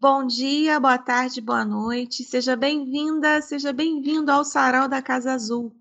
Bom dia, boa tarde, boa noite. Seja bem-vinda, seja bem-vindo ao Sarau da Casa Azul.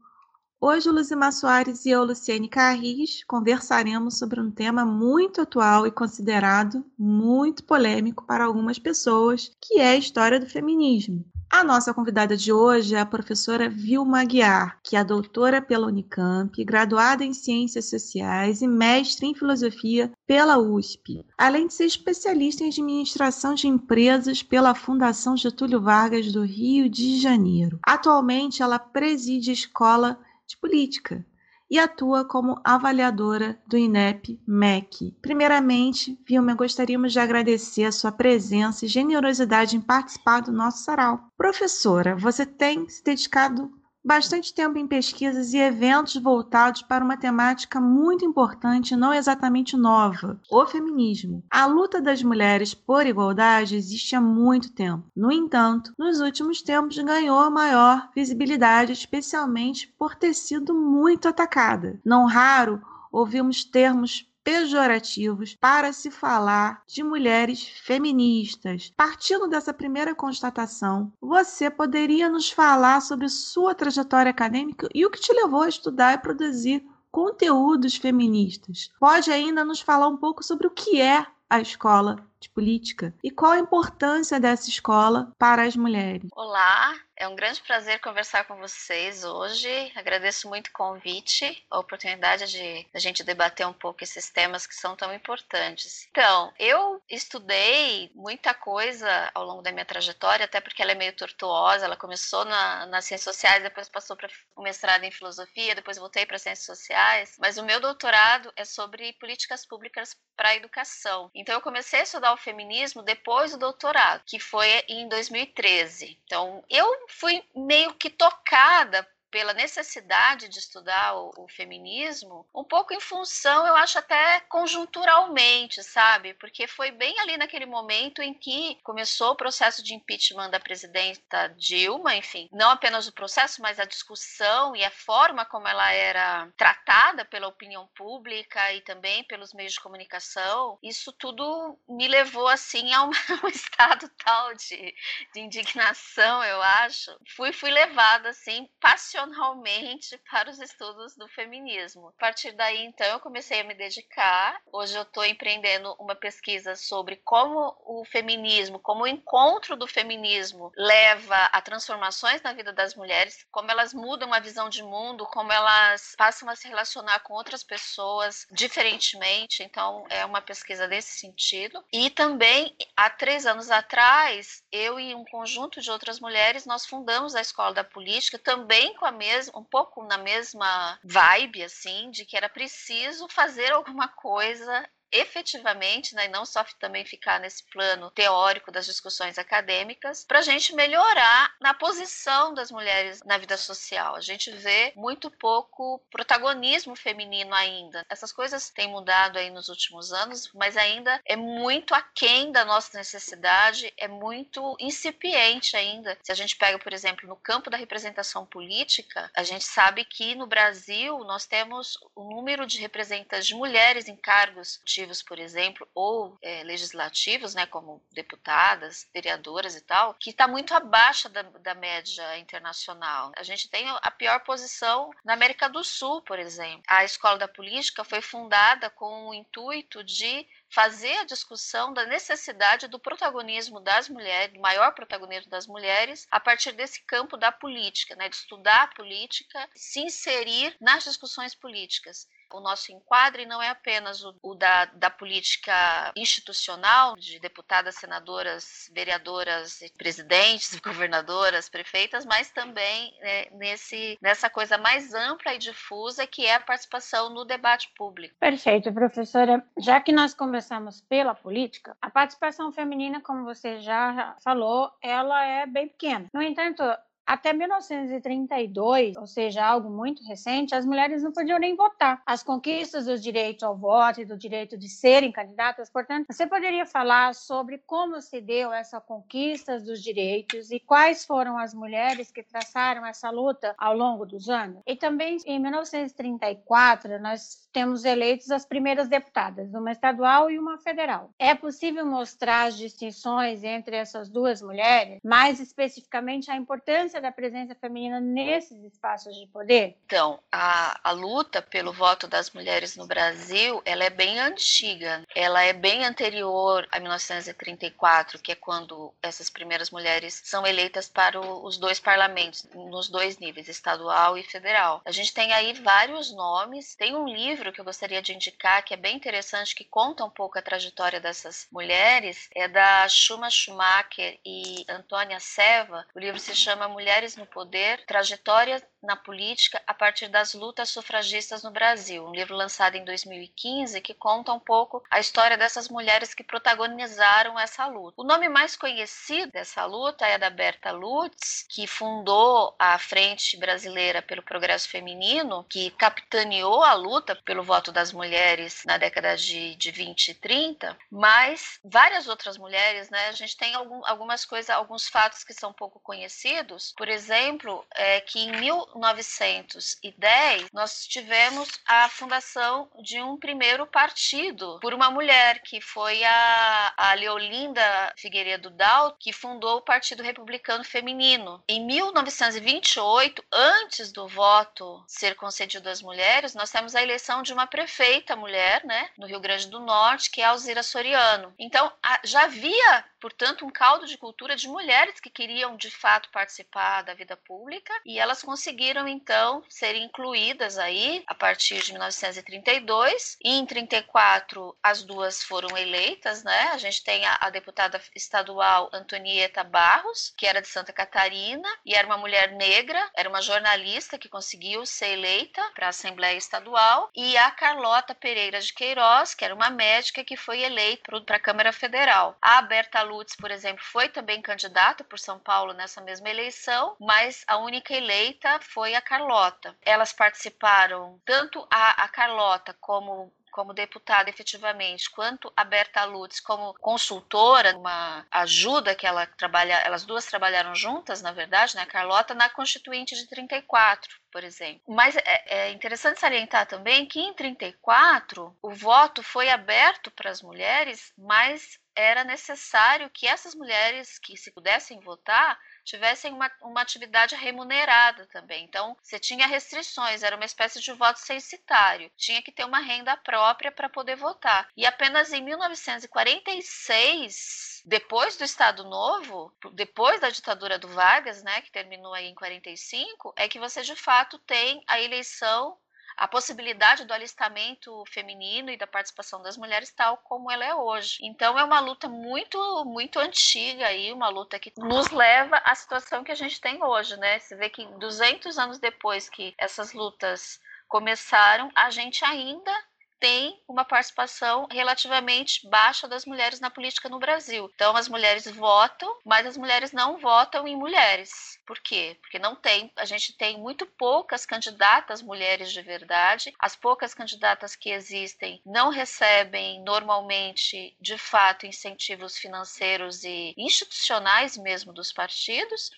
Hoje, Luzimar Soares e eu, Luciene Carris, conversaremos sobre um tema muito atual e considerado muito polêmico para algumas pessoas, que é a história do feminismo. A nossa convidada de hoje é a professora Vilma Guiar, que é doutora pela Unicamp, graduada em Ciências Sociais e mestre em Filosofia pela USP, além de ser especialista em administração de empresas pela Fundação Getúlio Vargas do Rio de Janeiro. Atualmente, ela preside a Escola de Política e atua como avaliadora do INEP MEC. Primeiramente, Vilma, gostaríamos de agradecer a sua presença e generosidade em participar do nosso sarau. Professora, você tem se dedicado bastante tempo em pesquisas e eventos voltados para uma temática muito importante, não exatamente nova: o feminismo. A luta das mulheres por igualdade existe há muito tempo. No entanto, nos últimos tempos ganhou maior visibilidade, especialmente por ter sido muito atacada. Não raro ouvimos termos pejorativos para se falar de mulheres feministas. Partindo dessa primeira constatação, você poderia nos falar sobre sua trajetória acadêmica e o que te levou a estudar e produzir conteúdos feministas? Pode ainda nos falar um pouco sobre o que é a escola de política e qual a importância dessa escola para as mulheres? Olá, é um grande prazer conversar com vocês hoje. Agradeço muito o convite, a oportunidade de a gente debater um pouco esses temas que são tão importantes. Então, eu estudei muita coisa ao longo da minha trajetória, até porque ela é meio tortuosa. Ela começou na, nas ciências sociais, depois passou para o mestrado em filosofia, depois voltei para ciências sociais. Mas o meu doutorado é sobre políticas públicas para a educação. Então, eu comecei a estudar o feminismo depois do doutorado, que foi em 2013. Então, eu fui meio que tocada pela necessidade de estudar o, o, feminismo, um pouco em função, eu acho até conjunturalmente, sabe? Porque foi bem ali naquele momento em que começou o processo de impeachment da presidenta Dilma, enfim, não apenas o processo, mas a discussão e a forma como ela era tratada pela opinião pública e também pelos meios de comunicação. Isso tudo me levou assim a um, um estado tal de, de indignação, eu acho. Fui fui levada assim passionalmente profissionalmente para os estudos do feminismo. A partir daí, então, eu comecei a me dedicar. Hoje eu estou empreendendo uma pesquisa sobre como o feminismo, como o encontro do feminismo leva a transformações na vida das mulheres, como elas mudam a visão de mundo, como elas passam a se relacionar com outras pessoas diferentemente. Então, é uma pesquisa nesse sentido. E também, há três anos atrás, eu e um conjunto de outras mulheres, nós fundamos a Escola da Política, também com a um pouco na mesma vibe, assim, de que era preciso fazer alguma coisa efetivamente, né, e não só também ficar nesse plano teórico das discussões acadêmicas, para a gente melhorar na posição das mulheres na vida social. A gente vê muito pouco protagonismo feminino ainda. Essas coisas têm mudado aí nos últimos anos, mas ainda é muito aquém da nossa necessidade, é muito incipiente ainda. Se a gente pega, por exemplo, no campo da representação política, a gente sabe que no Brasil nós temos o número de representantes de mulheres em cargos de executivos, por exemplo, ou é, legislativos, né, como deputadas, vereadoras e tal, que está muito abaixo da, da média internacional. A gente tem a pior posição na América do Sul, por exemplo. A Escola da Política foi fundada com o intuito de fazer a discussão da necessidade do protagonismo das mulheres, do maior protagonismo das mulheres, a partir desse campo da política, né, de estudar a política, se inserir nas discussões políticas o nosso enquadre não é apenas o, o da, da, política institucional, de deputadas, senadoras, vereadoras, presidentes, governadoras, prefeitas, mas também né, nesse, nessa coisa mais ampla e difusa que é a participação no debate público. Perfeito, professora. Já que nós conversamos pela política, a participação feminina, como você já falou, ela é bem pequena. No entanto, até 1932, ou seja, algo muito recente, as mulheres não podiam nem votar. As conquistas dos direitos ao voto e do direito de serem candidatas, portanto, você poderia falar sobre como se deu essa conquista dos direitos e quais foram as mulheres que traçaram essa luta ao longo dos anos? E também em 1934, nós temos eleitos as primeiras deputadas, uma estadual e uma federal. É possível mostrar as distinções entre essas duas mulheres, mais especificamente a importância da presença feminina nesses espaços de poder? Então, a, a luta pelo voto das mulheres no Brasil, ela é bem antiga. Ela é bem anterior a 1934, que é quando essas primeiras mulheres são eleitas para o, os dois parlamentos, nos dois níveis, estadual e federal. A gente tem aí vários nomes. Tem um livro que eu gostaria de indicar que é bem interessante, que conta um pouco a trajetória dessas mulheres, é da Schuma Schumacher e Antônia Seva. O livro se chama Mulheres no Poder: Trajetória na política a partir das lutas sufragistas no Brasil, um livro lançado em 2015 que conta um pouco a história dessas mulheres que protagonizaram essa luta. O nome mais conhecido dessa luta é da Berta Lutz, que fundou a Frente Brasileira pelo Progresso Feminino, que capitaneou a luta pelo voto das mulheres na década de, de 20 e 30, mas várias outras mulheres, né? A gente tem algum, algumas coisas, alguns fatos que são pouco conhecidos. Por exemplo, é que em 1910 nós tivemos a fundação de um primeiro partido por uma mulher que foi a, a Leolinda Figueiredo Dal, que fundou o Partido Republicano Feminino. Em 1928, antes do voto ser concedido às mulheres, nós temos a eleição de uma prefeita mulher, né, no Rio Grande do Norte, que é Alzira Soriano. Então, já havia portanto, um caldo de cultura de mulheres que queriam de fato participar da vida pública e elas conseguiram então ser incluídas aí a partir de 1932. E em 34 as duas foram eleitas, né? A gente tem a, a deputada estadual Antonieta Barros, que era de Santa Catarina e era uma mulher negra, era uma jornalista que conseguiu ser eleita para a Assembleia Estadual, e a Carlota Pereira de Queiroz, que era uma médica que foi eleita para a Câmara Federal. A Berta Lutz, por exemplo, foi também candidata por São Paulo nessa mesma eleição, mas a única eleita foi a Carlota. Elas participaram, tanto a, a Carlota como como deputada efetivamente, quanto a Berta Lutz como consultora, uma ajuda que ela trabalha, elas duas trabalharam juntas, na verdade, né, Carlota, na Constituinte de 34, por exemplo. Mas é, é interessante salientar também que em 34 o voto foi aberto para as mulheres, mas era necessário que essas mulheres que se pudessem votar tivessem uma, uma atividade remunerada também. Então, você tinha restrições, era uma espécie de voto censitário. Tinha que ter uma renda própria para poder votar. E apenas em 1946, depois do Estado Novo, depois da ditadura do Vargas, né, que terminou aí em 45, é que você de fato tem a eleição a possibilidade do alistamento feminino e da participação das mulheres tal como ela é hoje. Então é uma luta muito muito antiga aí, uma luta que nos leva à situação que a gente tem hoje, né? Você vê que 200 anos depois que essas lutas começaram, a gente ainda tem uma participação relativamente baixa das mulheres na política no Brasil. Então, as mulheres votam, mas as mulheres não votam em mulheres. Por quê? Porque não tem, a gente tem muito poucas candidatas mulheres de verdade. As poucas candidatas que existem não recebem normalmente, de fato, incentivos financeiros e institucionais mesmo dos partidos.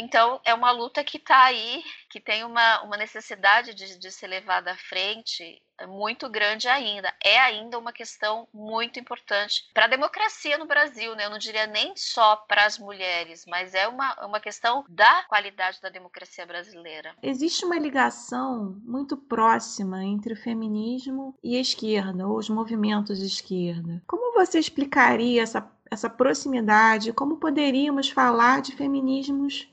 Então, é uma luta que está aí, que tem uma, uma necessidade de, de ser levada à frente muito grande ainda. É ainda uma questão muito importante para a democracia no Brasil, né? Eu não diria nem só para as mulheres, mas é uma, uma questão da qualidade da democracia brasileira. Existe uma ligação muito próxima entre o feminismo e a esquerda, ou os movimentos de esquerda. Como você explicaria essa, essa proximidade? Como poderíamos falar de feminismos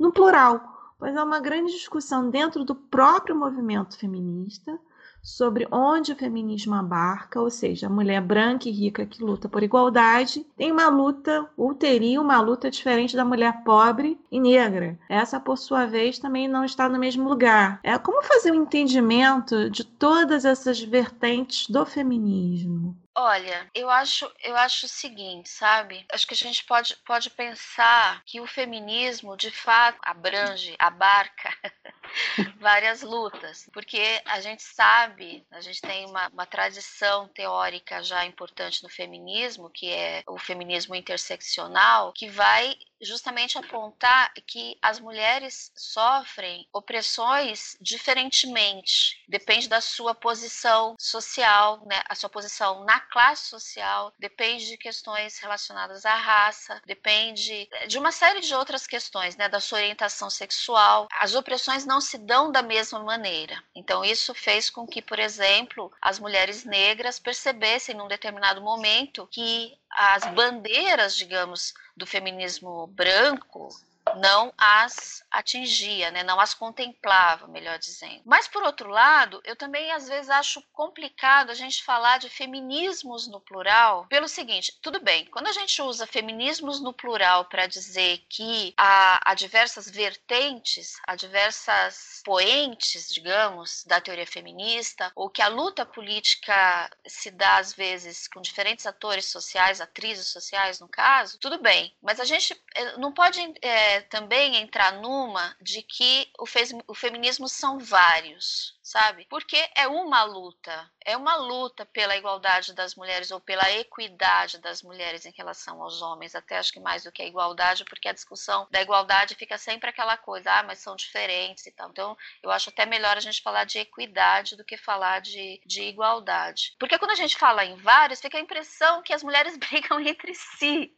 no plural, pois há uma grande discussão dentro do próprio movimento feminista sobre onde o feminismo abarca, ou seja, a mulher branca e rica que luta por igualdade tem uma luta, ou teria uma luta diferente da mulher pobre e negra. Essa, por sua vez, também não está no mesmo lugar. É como fazer o um entendimento de todas essas vertentes do feminismo. Olha, eu acho, eu acho o seguinte, sabe? Acho que a gente pode, pode pensar que o feminismo, de fato, abrange, abarca várias lutas, porque a gente sabe, a gente tem uma, uma tradição teórica já importante no feminismo, que é o feminismo interseccional, que vai justamente apontar que as mulheres sofrem opressões diferentemente, depende da sua posição social, né, a sua posição na classe social, depende de questões relacionadas à raça, depende de uma série de outras questões, né, da sua orientação sexual. As opressões não se dão da mesma maneira. Então isso fez com que, por exemplo, as mulheres negras percebessem num determinado momento que as bandeiras, digamos, do feminismo branco não as atingia, né? não as contemplava, melhor dizendo. Mas, por outro lado, eu também às vezes acho complicado a gente falar de feminismos no plural, pelo seguinte: tudo bem, quando a gente usa feminismos no plural para dizer que há, há diversas vertentes, há diversas poentes, digamos, da teoria feminista, ou que a luta política se dá às vezes com diferentes atores sociais, atrizes sociais, no caso, tudo bem, mas a gente eh, não pode. É, também entrar numa de que o, o feminismo são vários, sabe? Porque é uma luta, é uma luta pela igualdade das mulheres ou pela equidade das mulheres em relação aos homens, até acho que mais do que a igualdade, porque a discussão da igualdade fica sempre aquela coisa, ah, mas são diferentes e tal. Então, eu acho até melhor a gente falar de equidade do que falar de, de igualdade. Porque quando a gente fala em vários, fica a impressão que as mulheres brigam entre si,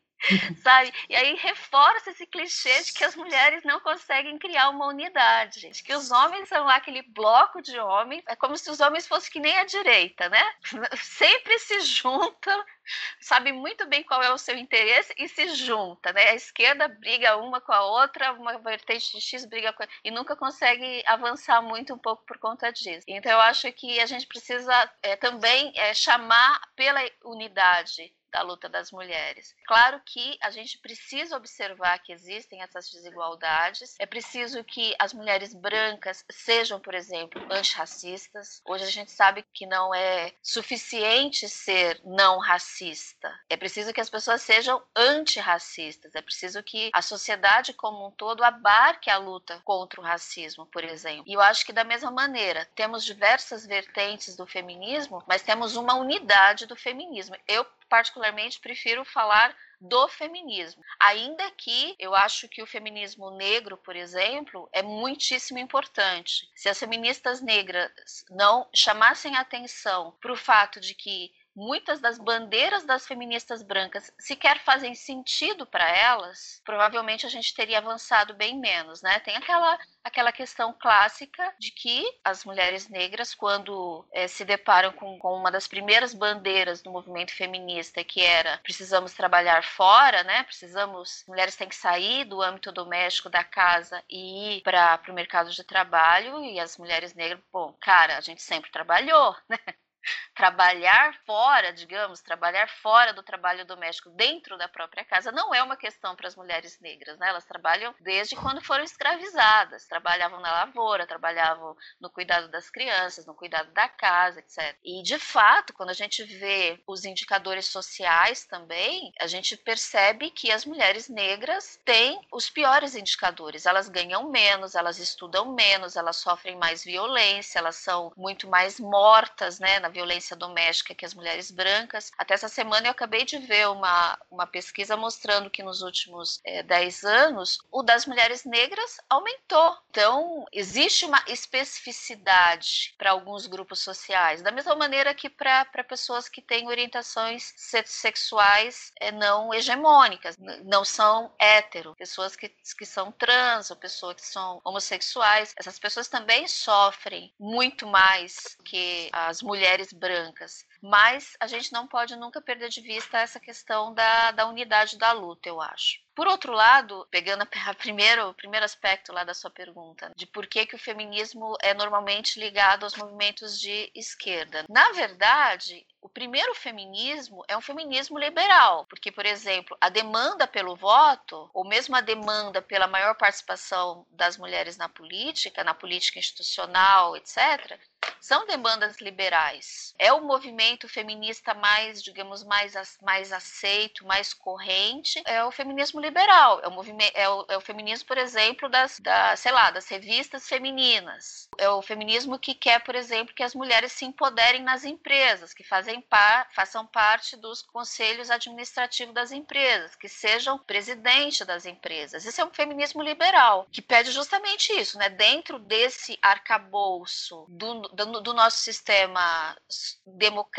sabe? E aí reforça esse clichê de que as mulheres não conseguem criar uma unidade, de que os homens são aquele bloco de homens, é como se os homens fossem que nem a direita, né? Sempre se juntam, sabe muito bem qual é o seu interesse e se junta, né? A esquerda briga uma com a outra, uma vertente de X briga com a... e nunca consegue avançar muito um pouco por conta disso. Então eu acho que a gente precisa é, também é, chamar pela unidade da luta das mulheres. Claro que a gente precisa observar que existem essas desigualdades, é preciso que as mulheres brancas sejam, por exemplo, antirracistas. Hoje a gente sabe que não é suficiente ser não racista, é preciso que as pessoas sejam antirracistas, é preciso que a sociedade como um todo abarque a luta contra o racismo, por exemplo. E eu acho que da mesma maneira, temos diversas vertentes do feminismo, mas temos uma unidade do feminismo. Eu particularmente prefiro falar do feminismo. Ainda que eu acho que o feminismo negro, por exemplo, é muitíssimo importante. Se as feministas negras não chamassem atenção para o fato de que muitas das bandeiras das feministas brancas sequer fazem sentido para elas, provavelmente a gente teria avançado bem menos, né? Tem aquela aquela questão clássica de que as mulheres negras, quando é, se deparam com, com, uma das primeiras bandeiras do movimento feminista, que era precisamos trabalhar fora, né? Precisamos, mulheres têm que sair do âmbito doméstico da casa e ir para o mercado de trabalho, e as mulheres negras, bom, cara, a gente sempre trabalhou, né? Trabalhar fora, digamos, trabalhar fora do trabalho doméstico dentro da própria casa não é uma questão para as mulheres negras, né? Elas trabalham desde quando foram escravizadas, trabalhavam na lavoura, trabalhavam no cuidado das crianças, no cuidado da casa, etc. E de fato, quando a gente vê os indicadores sociais também, a gente percebe que as mulheres negras têm os piores indicadores. Elas ganham menos, elas estudam menos, elas sofrem mais violência, elas são muito mais mortas, né, na violência doméstica que as mulheres brancas. Até essa semana eu acabei de ver uma, uma pesquisa mostrando que nos últimos é, eh, 10 anos o das mulheres negras aumentou. Então, existe uma especificidade para alguns grupos sociais, da mesma maneira que para pessoas que têm orientações sexuais é, não hegemônicas, não são hétero, pessoas que, que são trans ou pessoas que são homossexuais. Essas pessoas também sofrem muito mais que as mulheres mulheres brancas. Mas a gente não pode nunca perder de vista essa questão da, da unidade da luta, eu acho. Por outro lado, pegando a primeiro, o primeiro aspecto lá da sua pergunta, de por que, que o feminismo é normalmente ligado aos movimentos de esquerda. Na verdade, o primeiro feminismo é um feminismo liberal, porque, por exemplo, a demanda pelo voto, ou mesmo a demanda pela maior participação das mulheres na política, na política institucional, etc., são demandas liberais. É o movimento feminista mais, digamos, mais, mais aceito, mais corrente, é o feminismo liberal. É o, movimento, é o, é o feminismo, por exemplo, das, da, sei lá, das revistas femininas. É o feminismo que quer, por exemplo, que as mulheres se empoderem nas empresas, que fazem par, façam parte dos conselhos administrativos das empresas, que sejam presidente das empresas. Esse é um feminismo liberal, que pede justamente isso, né? Dentro desse arcabouço do, do, do nosso sistema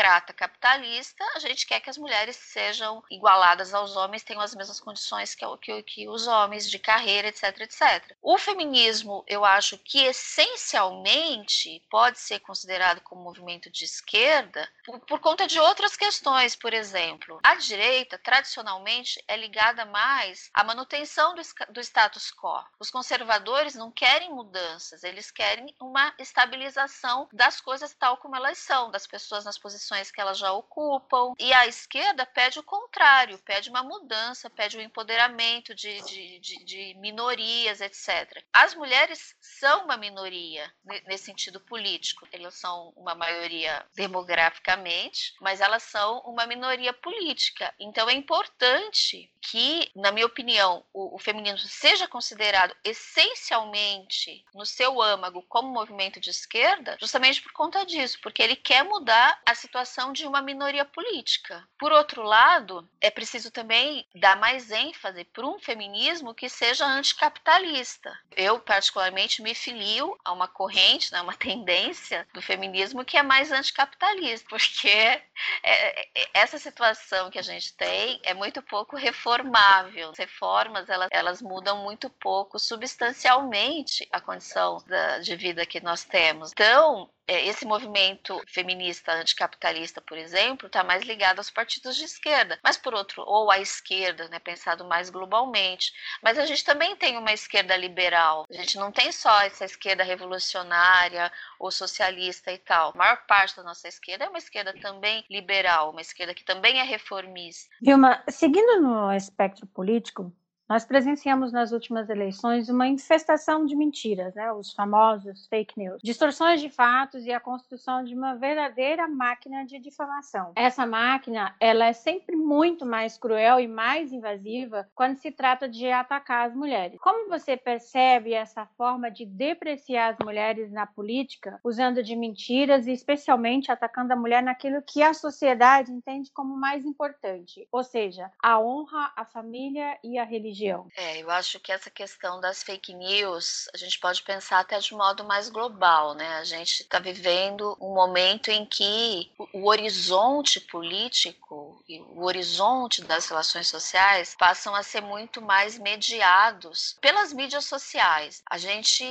democrata capitalista, a gente quer que as mulheres sejam igualadas aos homens, tenham as mesmas condições que, que, que os homens de carreira, etc, etc. O feminismo, eu acho que essencialmente pode ser considerado como movimento de esquerda por, por conta de outras questões, por exemplo. A direita, tradicionalmente, é ligada mais à manutenção do, do status quo. Os conservadores não querem mudanças, eles querem uma estabilização das coisas tal como elas são, das pessoas nas posições que elas já ocupam. E a esquerda pede o contrário, pede uma mudança, pede o um empoderamento de, de, de, de minorias, etc. As mulheres são uma minoria nesse sentido político. Elas são uma maioria demograficamente, mas elas são uma minoria política. Então é importante que, na minha opinião, o, o feminismo seja considerado essencialmente no seu âmago como movimento de esquerda, justamente por conta disso, porque ele quer mudar a situação de uma minoria política. Por outro lado, é preciso também dar mais ênfase para um feminismo que seja anticapitalista. Eu, particularmente, me filio a uma corrente, né, uma tendência do feminismo que é mais anticapitalista, porque é, é, essa situação que a gente tem é muito pouco reformável. As reformas elas, elas mudam muito pouco substancialmente a condição da, de vida que nós temos. Então, é, esse movimento feminista anticapitalista, por exemplo, está mais ligado aos partidos de esquerda, mas por outro, ou à esquerda, né, pensado mais globalmente. Mas a gente também tem uma esquerda liberal. A gente não tem só essa esquerda revolucionária ou socialista e tal. A maior parte da nossa esquerda é uma esquerda também liberal, uma esquerda que também é reformista. Vilma, seguindo no espectro político, nós presenciamos nas últimas eleições uma infestação de mentiras, né? os famosos fake news, distorções de fatos e a construção de uma verdadeira máquina de difamação. Essa máquina, ela é sempre muito mais cruel e mais invasiva quando se trata de atacar as mulheres. Como você percebe essa forma de depreciar as mulheres na política, usando de mentiras e especialmente atacando a mulher naquilo que a sociedade entende como mais importante, ou seja, a honra, a família e a religião? Região. É, eu acho que essa questão das fake news, a gente pode pensar até de modo mais global, né? A gente está vivendo um momento em que o horizonte político e o horizonte das relações sociais passam a ser muito mais mediados pelas mídias sociais. A gente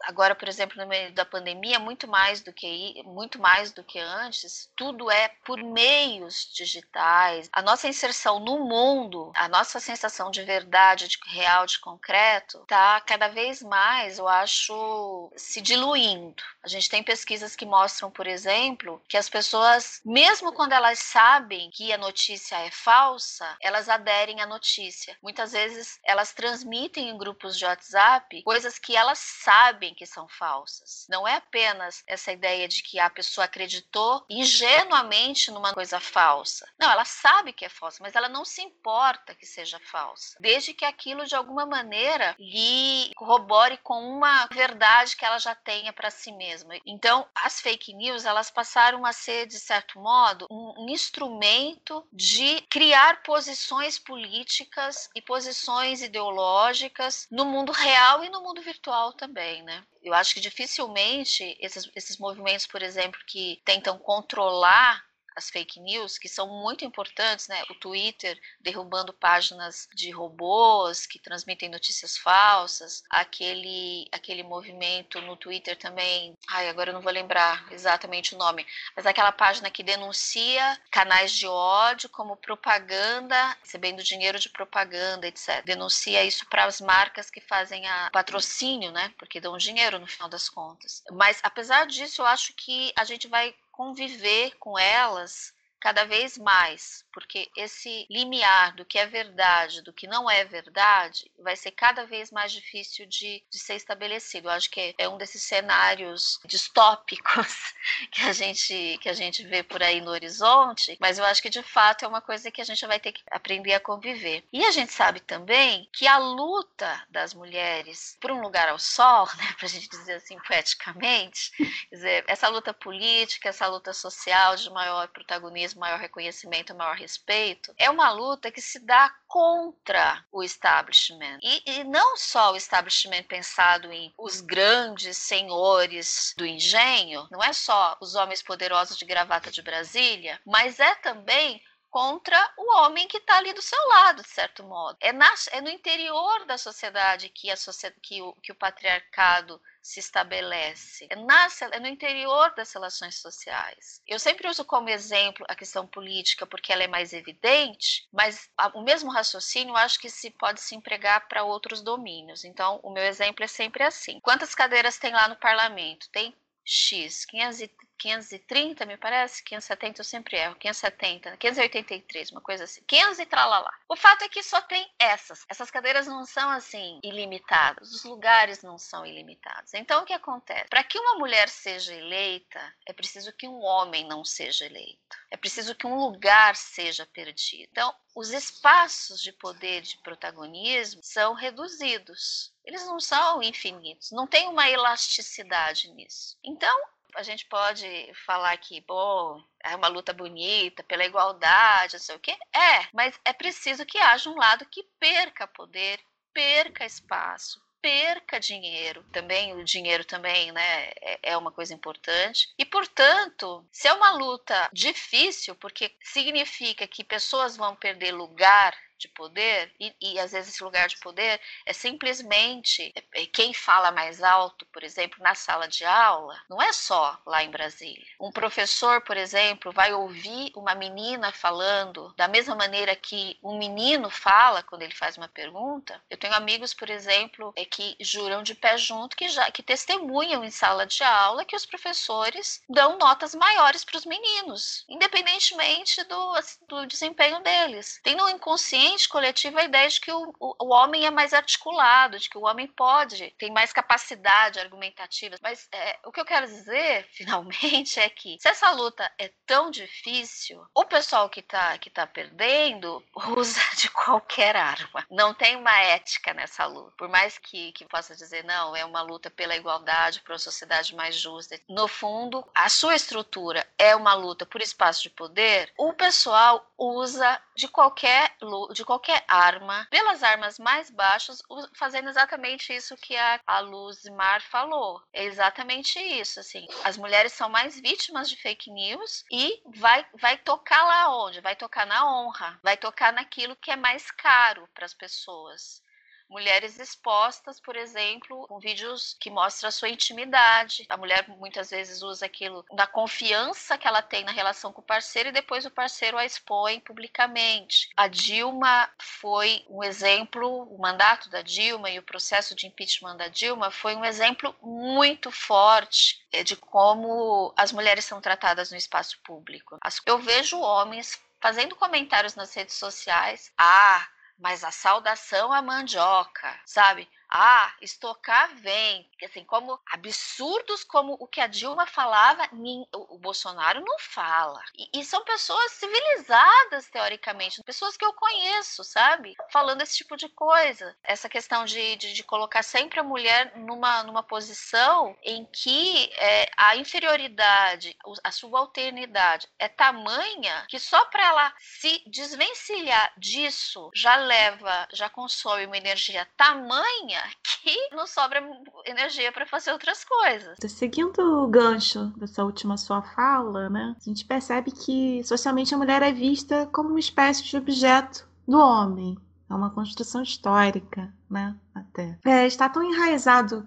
agora, por exemplo, no meio da pandemia, muito mais do que muito mais do que antes, tudo é por meios digitais. A nossa inserção no mundo, a nossa sensação de verdade, de real, de concreto, tá cada vez mais, eu acho, se diluindo. A gente tem pesquisas que mostram, por exemplo, que as pessoas, mesmo quando elas sabem que a notícia é falsa, elas aderem à notícia. Muitas vezes elas transmitem em grupos de WhatsApp coisas que elas sabem que são falsas. Não é apenas essa ideia de que a pessoa acreditou ingenuamente numa coisa falsa. Não, ela sabe que é falsa, mas ela não se importa que seja falsa, desde que aquilo de alguma maneira lhe corrobore com uma verdade que ela já tenha para si mesma. Então, as fake news, elas passaram a ser de certo modo um, um instrumento de criar posições políticas e posições ideológicas no mundo real e no mundo virtual também, né? Eu acho que dificilmente esses, esses movimentos, por exemplo, que tentam controlar as fake news, que são muito importantes, né? O Twitter derrubando páginas de robôs que transmitem notícias falsas, aquele aquele movimento no Twitter também, ai, agora eu não vou lembrar exatamente o nome, mas aquela página que denuncia canais de ódio como propaganda, recebendo dinheiro de propaganda, etc. Denuncia isso para as marcas que fazem a patrocínio, né? Porque dão dinheiro no final das contas. Mas apesar disso, eu acho que a gente vai conviver com elas cada vez mais, porque esse limiar do que é verdade, do que não é verdade, vai ser cada vez mais difícil de, de ser estabelecido. Eu acho que é um desses cenários distópicos que a gente que a gente vê por aí no horizonte, mas eu acho que de fato é uma coisa que a gente vai ter que aprender a conviver. E a gente sabe também que a luta das mulheres por um lugar ao sol, né, para a gente dizer assim poeticamente, dizer, essa luta política, essa luta social de maior protagonismo maior reconhecimento, maior respeito, é uma luta que se dá contra o establishment. E, e não só o establishment pensado em os grandes senhores do engenho, não é só os homens poderosos de gravata de Brasília, mas é também contra o homem que está ali do seu lado, de certo modo. É, na, é no interior da sociedade que, a, que, o, que o patriarcado se estabelece. É, na, é no interior das relações sociais. Eu sempre uso como exemplo a questão política porque ela é mais evidente, mas o mesmo raciocínio acho que se pode se empregar para outros domínios. Então, o meu exemplo é sempre assim. Quantas cadeiras tem lá no parlamento? Tem X, 530, me parece, 570 eu sempre erro, 570, 583, uma coisa assim, 500 e tralalá. O fato é que só tem essas. Essas cadeiras não são assim ilimitadas, os lugares não são ilimitados. Então o que acontece? Para que uma mulher seja eleita, é preciso que um homem não seja eleito. É preciso que um lugar seja perdido. Então, os espaços de poder de protagonismo são reduzidos. Eles não são infinitos, não tem uma elasticidade nisso. Então, a gente pode falar que, bom, é uma luta bonita pela igualdade, não sei o quê. É, mas é preciso que haja um lado que perca poder, perca espaço, perca dinheiro. Também o dinheiro também, né, é, é uma coisa importante. E portanto, se é uma luta difícil, porque significa que pessoas vão perder lugar de poder, e, e, às vezes esse lugar de poder é simplesmente é, é, quem fala mais alto, por exemplo, na sala de aula, não é só lá em Brasília. Um professor, por exemplo, vai ouvir uma menina falando da mesma maneira que um menino fala quando ele faz uma pergunta. Eu tenho amigos, por exemplo, é que juram de pé junto, que já que testemunham em sala de aula que os professores dão notas maiores para os meninos, independentemente do, do desempenho deles. Tem no inconsciente inconsciente coletivo a ideia de que o, o, homem é mais articulado, de que o homem pode, tem mais capacidade argumentativa. Mas é, o que eu quero dizer, finalmente, é que se essa luta é tão difícil, o pessoal que está que tá perdendo usa de qualquer arma. Não tem uma ética nessa luta. Por mais que, que possa dizer, não, é uma luta pela igualdade, por uma sociedade mais justa. No fundo, a sua estrutura é uma luta por espaço de poder, o pessoal usa de qualquer de qualquer arma, pelas armas mais baixas, fazendo exatamente isso que a, a Luzmar falou. É exatamente isso, assim. As mulheres são mais vítimas de fake news e vai, vai tocar lá onde? Vai tocar na honra, vai tocar naquilo que é mais caro para as pessoas mulheres expostas, por exemplo, com vídeos que mostram a sua intimidade. A mulher muitas vezes usa aquilo da confiança que ela tem na relação com o parceiro e depois o parceiro a expõe publicamente. A Dilma foi um exemplo, o mandato da Dilma e o processo de impeachment da Dilma foi um exemplo muito forte eh, de como as mulheres são tratadas no espaço público. Eu vejo homens fazendo comentários nas redes sociais. Ah, mas a saudação à mandioca, sabe? Ah, estocar vem. Assim, como absurdos como o que a Dilma falava, o Bolsonaro não fala. E, e, são pessoas civilizadas, teoricamente, pessoas que eu conheço, sabe? Falando esse tipo de coisa. Essa questão de, de, de colocar sempre a mulher numa, numa posição em que é, a inferioridade, a subalternidade é tamanha que só para ela se desvencilhar disso já leva, já consome uma energia tamanha que não sobra energia para fazer outras coisas. Seguindo o gancho dessa última sua fala, né, a gente percebe que socialmente a mulher é vista como uma espécie de objeto do homem. É uma construção histórica, né? Até. É, está tão enraizado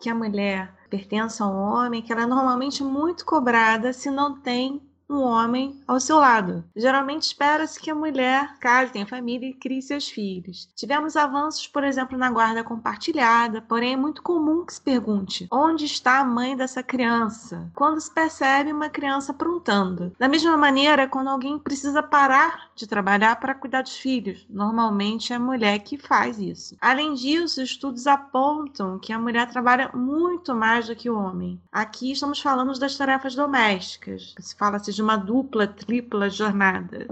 que a mulher pertence ao homem que ela é normalmente muito cobrada se não tem um homem ao seu lado. Geralmente espera-se que a mulher case, tenha família e crie seus filhos. Tivemos avanços, por exemplo, na guarda compartilhada, porém é muito comum que se pergunte onde está a mãe dessa criança quando se percebe uma criança aprontando. Da mesma maneira, quando alguém precisa parar de trabalhar para cuidar dos filhos, normalmente é a mulher que faz isso. Além disso, estudos apontam que a mulher trabalha muito mais do que o homem. Aqui estamos falando das tarefas domésticas, se fala-se de uma dupla, tripla jornada.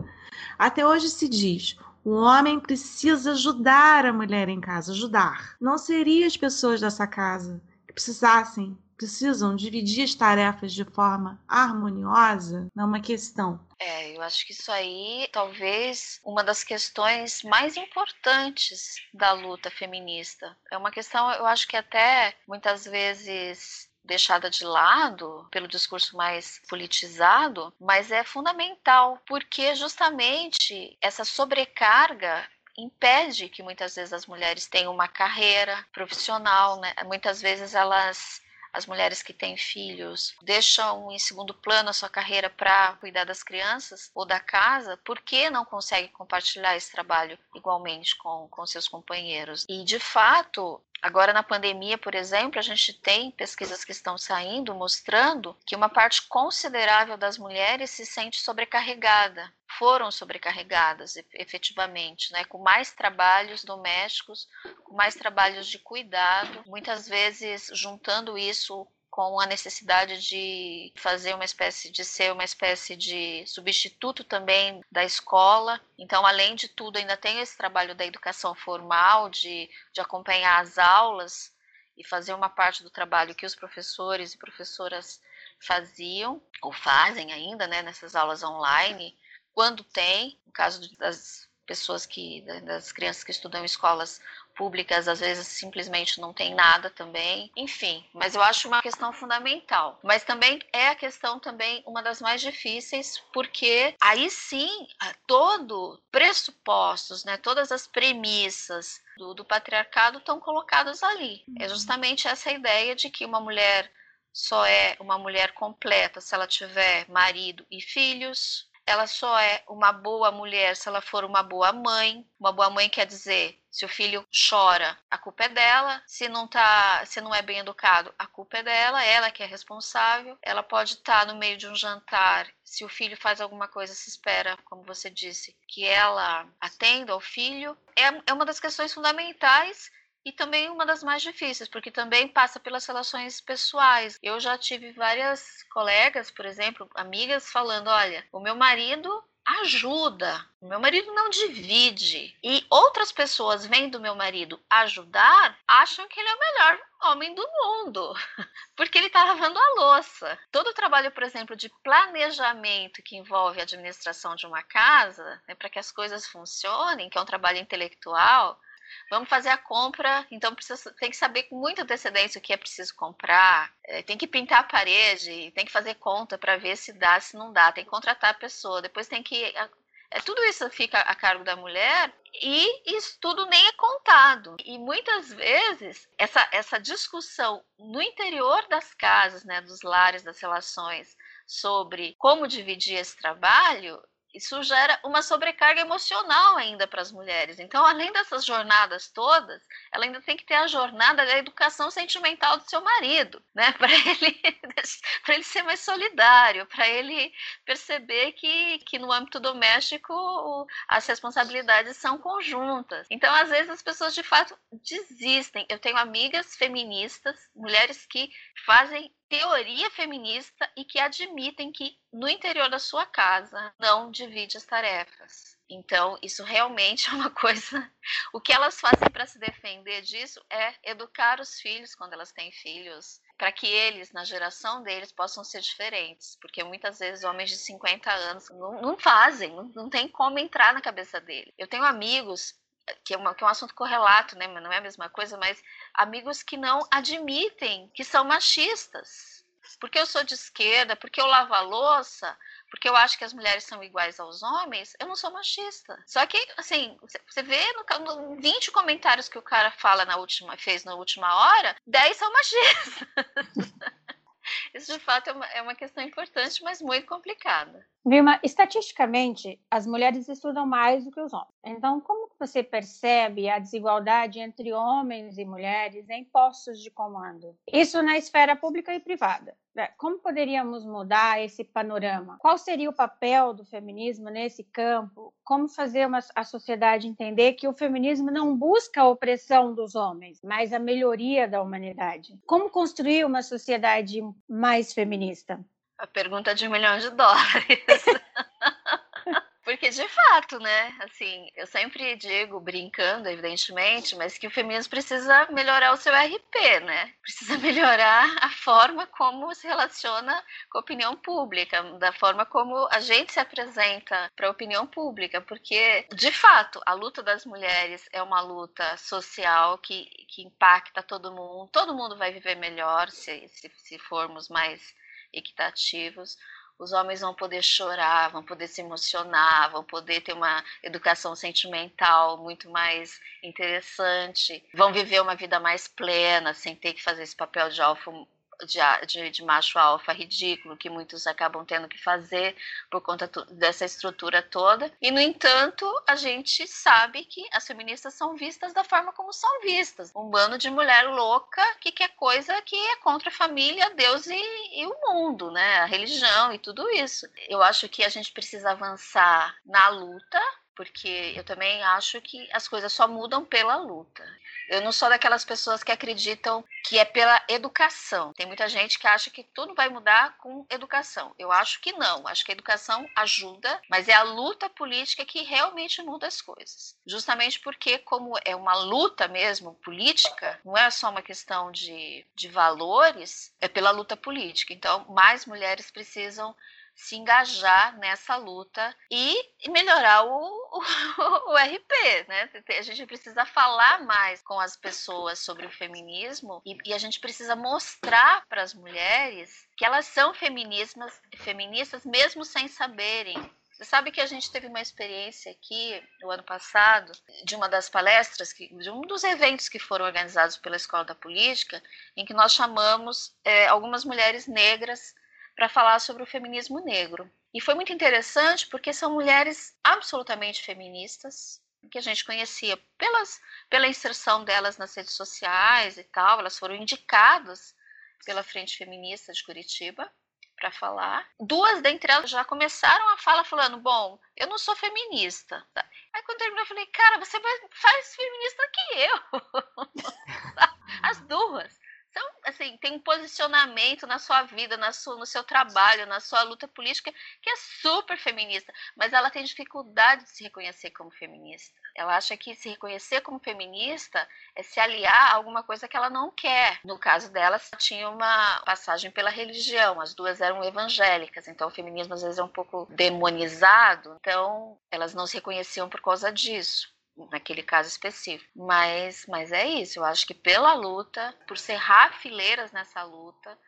Até hoje se diz: o homem precisa ajudar a mulher em casa, ajudar. Não seria as pessoas dessa casa que precisassem, precisam dividir as tarefas de forma harmoniosa? Não é uma questão. É, eu acho que isso aí talvez uma das questões mais importantes da luta feminista. É uma questão, eu acho que até muitas vezes deixada de lado pelo discurso mais politizado, mas é fundamental, porque justamente essa sobrecarga impede que muitas vezes as mulheres tenham uma carreira profissional, né? Muitas vezes elas as mulheres que têm filhos deixam em segundo plano a sua carreira para cuidar das crianças ou da casa, porque não conseguem compartilhar esse trabalho igualmente com, com seus companheiros. E, de fato, Agora, na pandemia, por exemplo, a gente tem pesquisas que estão saindo mostrando que uma parte considerável das mulheres se sente sobrecarregada, foram sobrecarregadas efetivamente, né, com mais trabalhos domésticos, com mais trabalhos de cuidado, muitas vezes juntando isso com a necessidade de fazer uma espécie de ser uma espécie de substituto também da escola. Então, além de tudo, ainda tem esse trabalho da educação formal, de, de acompanhar as aulas e fazer uma parte do trabalho que os professores e professoras faziam ou fazem ainda, né, nessas aulas online, quando tem, no caso das pessoas que das crianças que estudam em escolas públicas às vezes simplesmente não tem nada também. Enfim, mas eu acho uma questão fundamental. Mas também é a questão também uma das mais difíceis, porque aí sim, todo pressupostos, né, todas as premissas do, do patriarcado estão colocadas ali. É uhum. justamente essa ideia de que uma mulher só é uma mulher completa se ela tiver marido e filhos, ela só é uma boa mulher se ela for uma boa mãe. Uma boa mãe quer dizer, se o filho chora, a culpa é dela. Se não tá, se não é bem educado, a culpa é dela, ela que é responsável. Ela pode estar tá no meio de um jantar, se o filho faz alguma coisa, se espera, como você disse, que ela atenda ao filho. É, é uma das questões fundamentais e também uma das mais difíceis, porque também passa pelas relações pessoais. Eu já tive várias colegas, por exemplo, amigas falando: olha, o meu marido ajuda, o meu marido não divide. E outras pessoas vendo meu marido ajudar, acham que ele é o melhor homem do mundo, porque ele está lavando a louça. Todo o trabalho, por exemplo, de planejamento que envolve a administração de uma casa, né, para que as coisas funcionem, que é um trabalho intelectual, Vamos fazer a compra, então precisa, tem que saber com muita antecedência o que é preciso comprar, é, tem que pintar a parede, tem que fazer conta para ver se dá, se não dá, tem que contratar a pessoa, depois tem que. É, tudo isso fica a cargo da mulher e isso tudo nem é contado. E muitas vezes essa, essa discussão no interior das casas, né, dos lares, das relações, sobre como dividir esse trabalho, isso gera uma sobrecarga emocional ainda para as mulheres. Então, além dessas jornadas todas, ela ainda tem que ter a jornada da educação sentimental do seu marido, né? Para ele, ele ser mais solidário, para ele perceber que, que no âmbito doméstico as responsabilidades são conjuntas. Então, às vezes, as pessoas de fato desistem. Eu tenho amigas feministas, mulheres que fazem teoria feminista e que admitem que no interior da sua casa não divide as tarefas. Então, isso realmente é uma coisa. O que elas fazem para se defender disso é educar os filhos quando elas têm filhos, para que eles, na geração deles, possam ser diferentes. Porque muitas vezes homens de 50 anos não, não fazem, não, não tem como entrar na cabeça dele. Eu tenho amigos que é, uma, que é um assunto correlato, né? Mas não é a mesma coisa, mas amigos que não admitem que são machistas. Porque eu sou de esquerda, porque eu lavo a louça, porque eu acho que as mulheres são iguais aos homens, eu não sou machista. Só que, assim, você vê no, no 20 comentários que o cara fala na última, fez na última hora, 10 são machistas. Mas, de fato, é uma, é uma questão importante, mas muito complicada. Vilma, estatisticamente, as mulheres estudam mais do que os homens. Então, como você percebe a desigualdade entre homens e mulheres em postos de comando? Isso na esfera pública e privada. Né? Como poderíamos mudar esse panorama? Qual seria o papel do feminismo nesse campo? Como fazer uma, a sociedade entender que o feminismo não busca a opressão dos homens, mas a melhoria da humanidade? Como construir uma sociedade mais feminista? A pergunta de um milhão de dólares. Porque, de fato, né? Assim, eu sempre digo, brincando, evidentemente, mas que o feminismo precisa melhorar o seu RP, né? Precisa melhorar a forma como se relaciona com a opinião pública, da forma como a gente se apresenta para a opinião pública. Porque, de fato, a luta das mulheres é uma luta social que, que impacta todo mundo. Todo mundo vai viver melhor se, se, se formos mais equitativos, os homens vão poder chorar, vão poder se emocionar, vão poder ter uma educação sentimental muito mais interessante, vão viver uma vida mais plena, sem ter que fazer esse papel de alfa de, de, de, macho alfa ridículo que muitos acabam tendo que fazer por conta dessa estrutura toda. E, no entanto, a gente sabe que as feministas são vistas da forma como são vistas. Um bando de mulher louca que quer coisa que é contra a família, Deus e, e o mundo, né? A religião e tudo isso. Eu acho que a gente precisa avançar na luta porque eu também acho que as coisas só mudam pela luta. Eu não sou daquelas pessoas que acreditam que é pela educação. Tem muita gente que acha que tudo vai mudar com educação. Eu acho que não. Acho que a educação ajuda, mas é a luta política que realmente muda as coisas. Justamente porque, como é uma luta mesmo política, não é só uma questão de, de valores, é pela luta política. Então, mais mulheres precisam se engajar nessa luta e melhorar o, o, o, RP, né? A gente precisa falar mais com as pessoas sobre o feminismo e, e a gente precisa mostrar para as mulheres que elas são feminismas, feministas mesmo sem saberem. Você sabe que a gente teve uma experiência aqui no ano passado de uma das palestras, que, de um dos eventos que foram organizados pela Escola da Política, em que nós chamamos é, algumas mulheres negras para falar sobre o feminismo negro. E foi muito interessante porque são mulheres absolutamente feministas, que a gente conhecia pelas, pela inserção delas nas redes sociais e tal, elas foram indicadas pela Frente Feminista de Curitiba para falar. Duas dentre elas já começaram a fala falando: Bom, eu não sou feminista. Aí quando terminou, eu falei: Cara, você faz feminista que eu. As duas. Então, assim, tem um posicionamento na sua vida, na sua, no seu trabalho, na sua luta política, que é super feminista, mas ela tem dificuldade de se reconhecer como feminista. Ela acha que se reconhecer como feminista é se aliar a alguma coisa que ela não quer. No caso dela, tinha uma passagem pela religião, as duas eram evangélicas, então o feminismo às vezes é um pouco demonizado, então elas não se reconheciam por causa disso naquele caso específico. Mas, mas é isso, eu acho que pela luta, por cerrar fileiras nessa luta,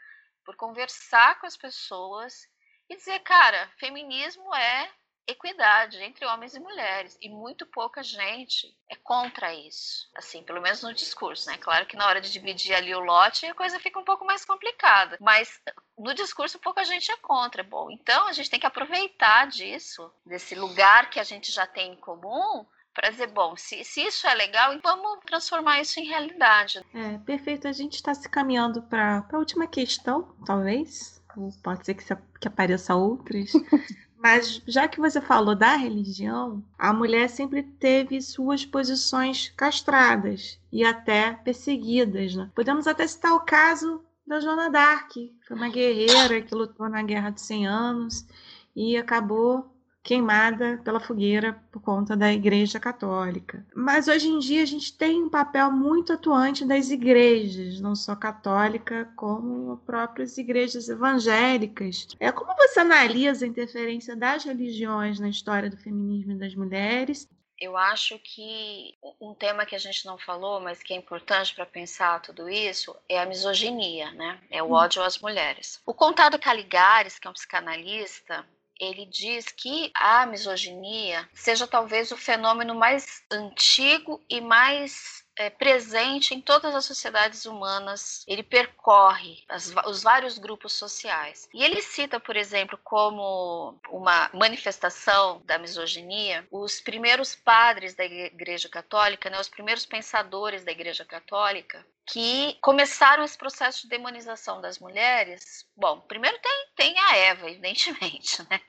por conversar com as pessoas e dizer, cara, feminismo é equidade entre homens e mulheres e muito pouca gente é contra isso, assim, pelo menos no discurso, né? Claro que na hora de dividir ali o lote a coisa fica um pouco mais complicada, mas no discurso pouca gente é contra. Bom, então a gente tem que aproveitar disso, desse lugar que a gente já tem em comum para dizer, bom, se, se isso é legal, vamos transformar isso em realidade. É, perfeito. A gente está se caminhando para a última questão, talvez. Pode ser que, se, que apareça outras. Mas já que você falou da religião, a mulher sempre teve suas posições castradas e até perseguidas. Né? Podemos até citar o caso da Joana d'Arc, foi uma guerreira que lutou na Guerra dos 100 Anos e acabou queimada pela fogueira por conta da Igreja Católica. Mas hoje em dia a gente tem um papel muito atuante das igrejas, não só católica, como próprias igrejas evangélicas. É como você analisa a interferência das religiões na história do feminismo e das mulheres eu acho que um tema que a gente não falou, mas que é importante para pensar tudo isso, é a misoginia, né? É o hum. ódio às mulheres. O Contado Caligares, que é um psicanalista, ele diz que a misoginia seja talvez o fenômeno mais antigo e mais é, presente em todas as sociedades humanas, ele percorre as, os vários grupos sociais. E ele cita, por exemplo, como uma manifestação da misoginia, os primeiros padres da Igreja Católica, né, os primeiros pensadores da Igreja Católica, que começaram esse processo de demonização das mulheres. Bom, primeiro tem, tem a Eva, evidentemente, né?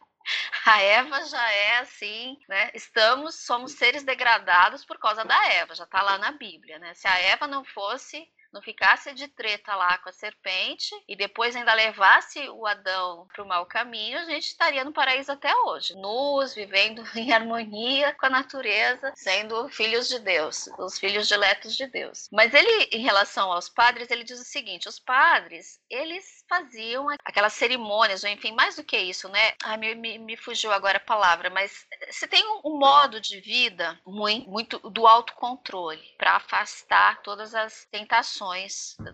A Eva já é assim, né? Estamos, somos seres degradados por causa da Eva, já está lá na Bíblia, né? Se a Eva não fosse não ficasse de treta lá com a serpente e depois ainda levasse o Adão para o mau caminho, a gente estaria no paraíso até hoje, nus, vivendo em harmonia com a natureza, sendo filhos de Deus, os filhos diletos de Deus. Mas ele, em relação aos padres, ele diz o seguinte: os padres, eles faziam aquelas cerimônias, ou enfim, mais do que isso, né? Ai, me, me, me fugiu agora a palavra, mas você tem um, um modo de vida muito, muito do autocontrole para afastar todas as tentações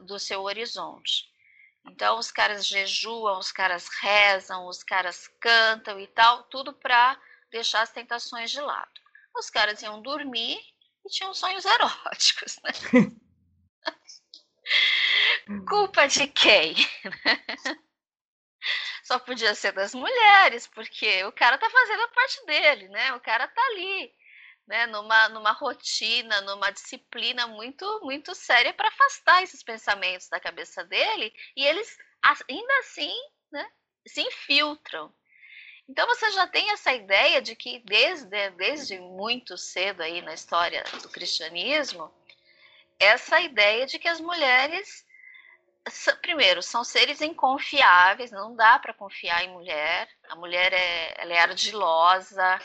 do seu horizonte. Então, os caras jejuam, os caras rezam, os caras cantam e tal, tudo para deixar as tentações de lado. Os caras iam dormir e tinham sonhos eróticos, né? Culpa de quem? Só podia ser das mulheres, porque o cara tá fazendo a parte dele, né? O cara tá ali né, numa, numa rotina, numa disciplina muito, muito séria para afastar esses pensamentos da cabeça dele e eles ainda assim né, se infiltram. Então você já tem essa ideia de que desde, desde muito cedo aí na história do cristianismo, essa ideia de que as mulheres, primeiro, são seres inconfiáveis, não dá para confiar em mulher, a mulher é, ela é ardilosa,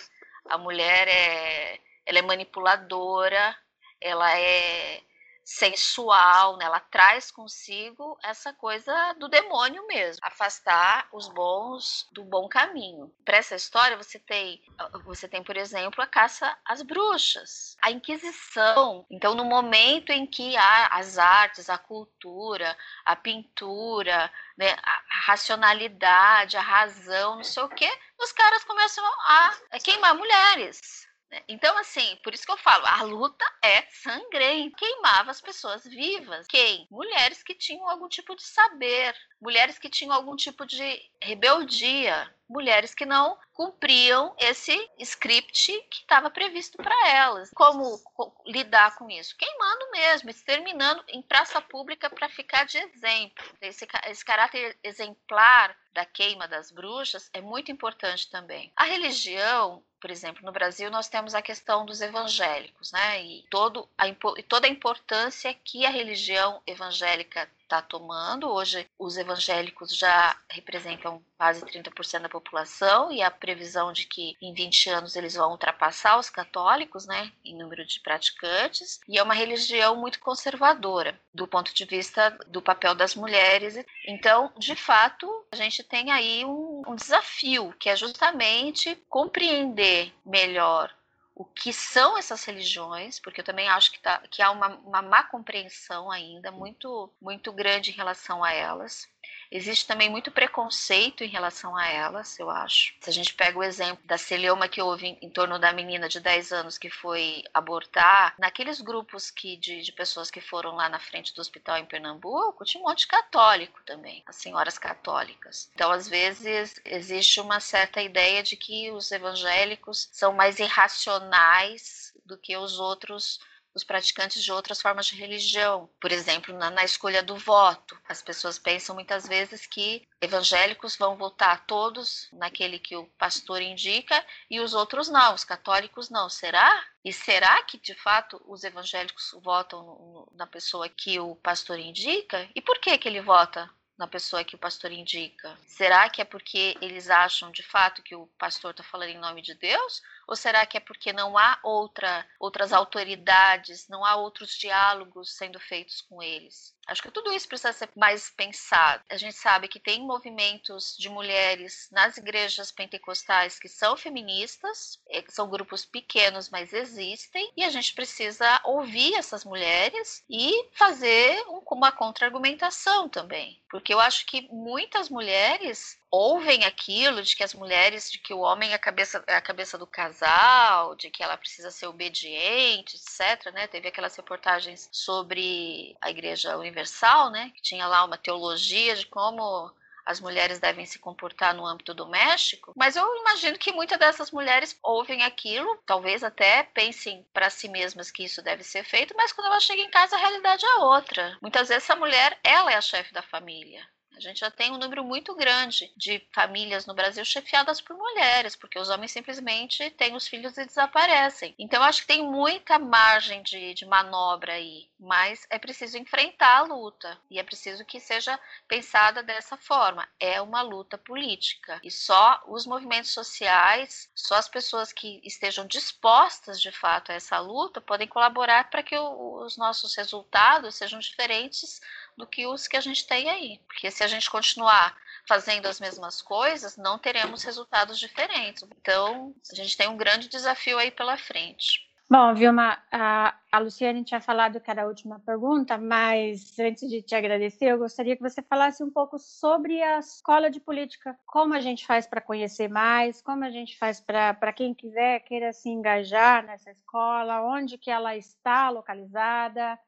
a mulher é, ela é manipuladora, ela é sensual, né? ela traz consigo essa coisa do demônio mesmo, afastar os bons do bom caminho. Para essa história você tem, você tem, por exemplo, a caça às bruxas, a Inquisição. Então, no momento em que há as artes, a cultura, a pintura, né, a racionalidade, a razão, não sei o quê, os caras começam a queimar mulheres? Então, assim, por isso que eu falo, a luta é sangrenta. Queimava as pessoas vivas. Quem? Mulheres que tinham algum tipo de saber, mulheres que tinham algum tipo de rebeldia, mulheres que não cumpriam esse script que estava previsto para elas. Como lidar com isso? Queimando mesmo, exterminando em praça pública para ficar de exemplo. Esse, esse caráter exemplar da queima das bruxas é muito importante também. A religião por exemplo, no Brasil nós temos a questão dos evangélicos, né? E, todo a, e toda a importância que a religião evangélica está tomando. Hoje, os evangélicos já representam quase 30% da população e a previsão de que em 20 anos eles vão ultrapassar os católicos, né, em número de praticantes. E é uma religião muito conservadora do ponto de vista do papel das mulheres. Então, de fato, a gente tem aí um, um desafio que é justamente compreender melhor o que são essas religiões, porque eu também acho que, tá, que há uma, uma má compreensão ainda muito, muito grande em relação a elas. Existe também muito preconceito em relação a elas, eu acho. Se a gente pega o exemplo da celeuma que houve em, torno da menina de 10 anos que foi abortar, naqueles grupos que, de, de pessoas que foram lá na frente do hospital em Pernambuco, tinha um monte de católico também, as senhoras católicas. Então, às vezes, existe uma certa ideia de que os evangélicos são mais irracionais do que os outros os praticantes de outras formas de religião. Por exemplo, na, na, escolha do voto. As pessoas pensam muitas vezes que evangélicos vão votar todos naquele que o pastor indica e os outros não, os católicos não. Será? E será que de fato os evangélicos votam no, no, na pessoa que o pastor indica? E por que, que ele vota na pessoa que o pastor indica? Será que é porque eles acham de fato que o pastor está falando em nome de Deus? Ou será que é porque não há outra, outras autoridades, não há outros diálogos sendo feitos com eles? Acho que tudo isso precisa ser mais pensado. A gente sabe que tem movimentos de mulheres nas igrejas pentecostais que são feministas, é, são grupos pequenos, mas existem, e a gente precisa ouvir essas mulheres e fazer uma contra-argumentação também. Porque eu acho que muitas mulheres ouvem aquilo de que as mulheres, de que o homem é a cabeça, é a cabeça do casal, de que ela precisa ser obediente, etc. Né? Teve aquelas reportagens sobre a Igreja Universal, né? que tinha lá uma teologia de como as mulheres devem se comportar no âmbito doméstico, mas eu imagino que muitas dessas mulheres ouvem aquilo, talvez até pensem para si mesmas que isso deve ser feito, mas quando ela chega em casa a realidade é outra. Muitas vezes essa mulher, ela é a chefe da família. A gente já tem um número muito grande de famílias no Brasil chefiadas por mulheres, porque os homens simplesmente têm os filhos e desaparecem. Então, acho que tem muita margem de, de manobra aí, mas é preciso enfrentar a luta e é preciso que seja pensada dessa forma. É uma luta política e só os movimentos sociais, só as pessoas que estejam dispostas de fato a essa luta podem colaborar para que o, os nossos resultados sejam diferentes do que os que a gente tem aí. Porque se a gente continuar fazendo as mesmas coisas, não teremos resultados diferentes. Então, a gente tem um grande desafio aí pela frente. Bom, Vilma, a, a Luciane tinha falado que era a última pergunta, mas antes de te agradecer, eu gostaria que você falasse um pouco sobre a escola de política. Como a gente faz para conhecer mais, como a gente faz para quem quiser, queira se engajar nessa escola, onde que ela está localizada,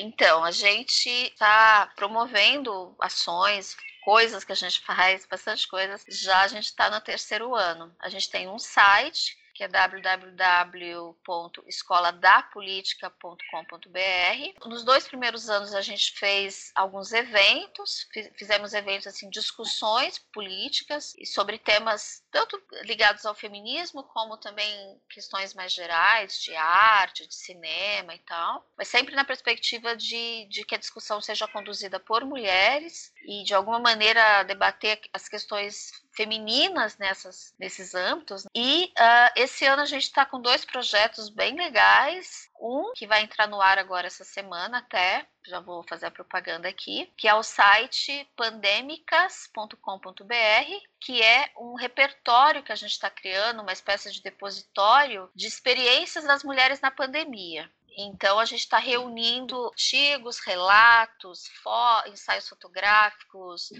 então, a gente está promovendo ações, coisas que a gente faz, bastante coisas. Já a gente está no terceiro ano. A gente tem um site que é www.escoladapolitica.com.br. Nos dois primeiros anos a gente fez alguns eventos, fizemos eventos assim, discussões políticas e sobre temas tanto ligados ao feminismo como também questões mais gerais de arte, de cinema e tal, mas sempre na perspectiva de, de que a discussão seja conduzida por mulheres e de alguma maneira debater as questões femininas nessas, nesses âmbitos. E uh, esse ano a gente está com dois projetos bem legais. Um que vai entrar no ar agora essa semana até, já vou fazer a propaganda aqui, que é o site pandemicas.com.br, que é um repertório que a gente está criando, uma espécie de depositório de experiências das mulheres na pandemia. Então, a gente está reunindo artigos, relatos, fo ensaios fotográficos,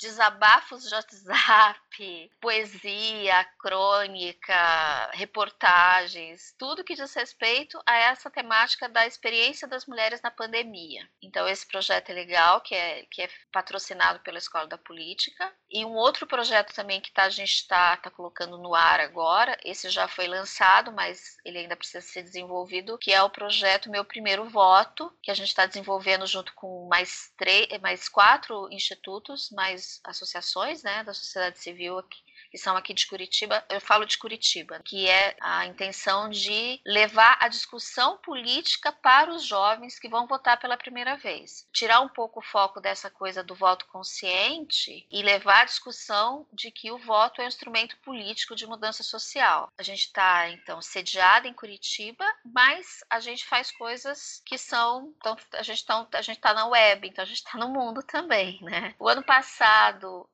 desabafos de WhatsApp, poesia, crônica, reportagens, tudo que diz respeito a essa temática da experiência das mulheres na pandemia. Então esse projeto é legal, que é, que é patrocinado pela Escola da Política. E um outro projeto também que tá, a gente está tá colocando no ar agora, esse já foi lançado, mas ele ainda precisa ser desenvolvido, que é o projeto Meu Primeiro Voto, que a gente está desenvolvendo junto com mais, três, mais quatro institutos, mais associações né, da sociedade civil aqui, que são aqui de Curitiba, eu falo de Curitiba, que é a intenção de levar a discussão política para os jovens que vão votar pela primeira vez. Tirar um pouco o foco dessa coisa do voto consciente e levar a discussão de que o voto é um instrumento político de mudança social. A gente está, então, sediada em Curitiba, mas a gente faz coisas que são. Então, a gente está na web, então a gente está no mundo também, né? O ano passado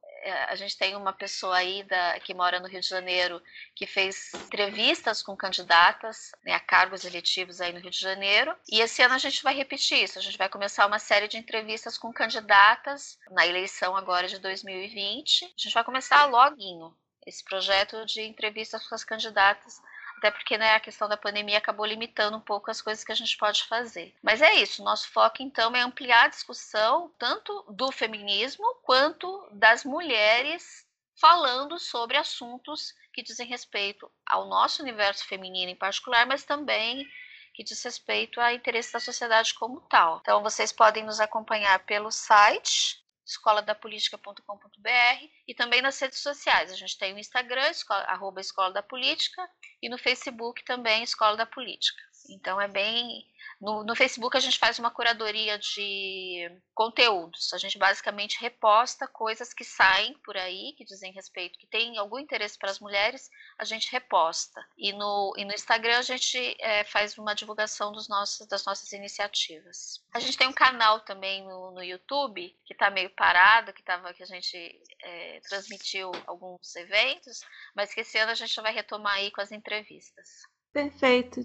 a gente tem uma pessoa aí da, que mora no Rio de Janeiro que fez entrevistas com candidatas né, a cargos eletivos aí no Rio de Janeiro. E esse ano a gente vai repetir isso. A gente vai começar uma série de entrevistas com candidatas na eleição agora de 2020. A gente vai começar loguinho esse projeto de entrevistas com as candidatas até porque né, a questão da pandemia acabou limitando um pouco as coisas que a gente pode fazer. Mas é isso, nosso foco então é ampliar a discussão tanto do feminismo quanto das mulheres falando sobre assuntos que dizem respeito ao nosso universo feminino em particular, mas também que diz respeito a interesse da sociedade como tal. Então vocês podem nos acompanhar pelo site escoladapolitica.com.br e também nas redes sociais. A gente tem o Instagram, escola, arroba Escola da Política, e no Facebook também Escola da Política. Então é bem no, no, Facebook a gente faz uma curadoria de conteúdos. A gente basicamente reposta coisas que saem por aí, que dizem respeito, que tem algum interesse para as mulheres, a gente reposta. E no, e no Instagram a gente é, faz uma divulgação dos nossos, das nossas iniciativas. A gente tem um canal também no, no YouTube, que está meio parado, que, tava, que a gente é, transmitiu alguns eventos, mas que esse ano a gente vai retomar aí com as entrevistas. Perfeito,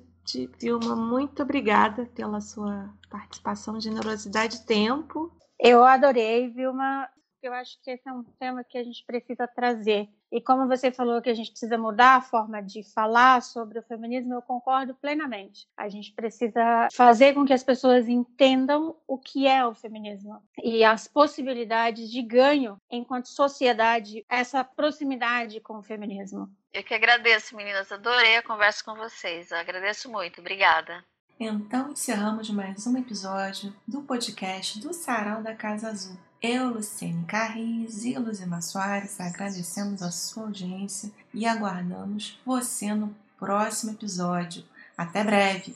Vilma. Muito obrigada pela sua participação, generosidade e tempo. Eu adorei, Vilma. Porque eu acho que esse é um tema que a gente precisa trazer. E como você falou que a gente precisa mudar a forma de falar sobre o feminismo, eu concordo plenamente. A gente precisa fazer com que as pessoas entendam o que é o feminismo e as possibilidades de ganho enquanto sociedade, essa proximidade com o feminismo. Eu que agradeço, meninas. Adorei a conversa com vocês. Eu agradeço muito. Obrigada. Então encerramos mais um episódio do podcast do Sarau da Casa Azul. Eu, Luciene Carris e Luzima Soares agradecemos a sua audiência e aguardamos você no próximo episódio. Até breve!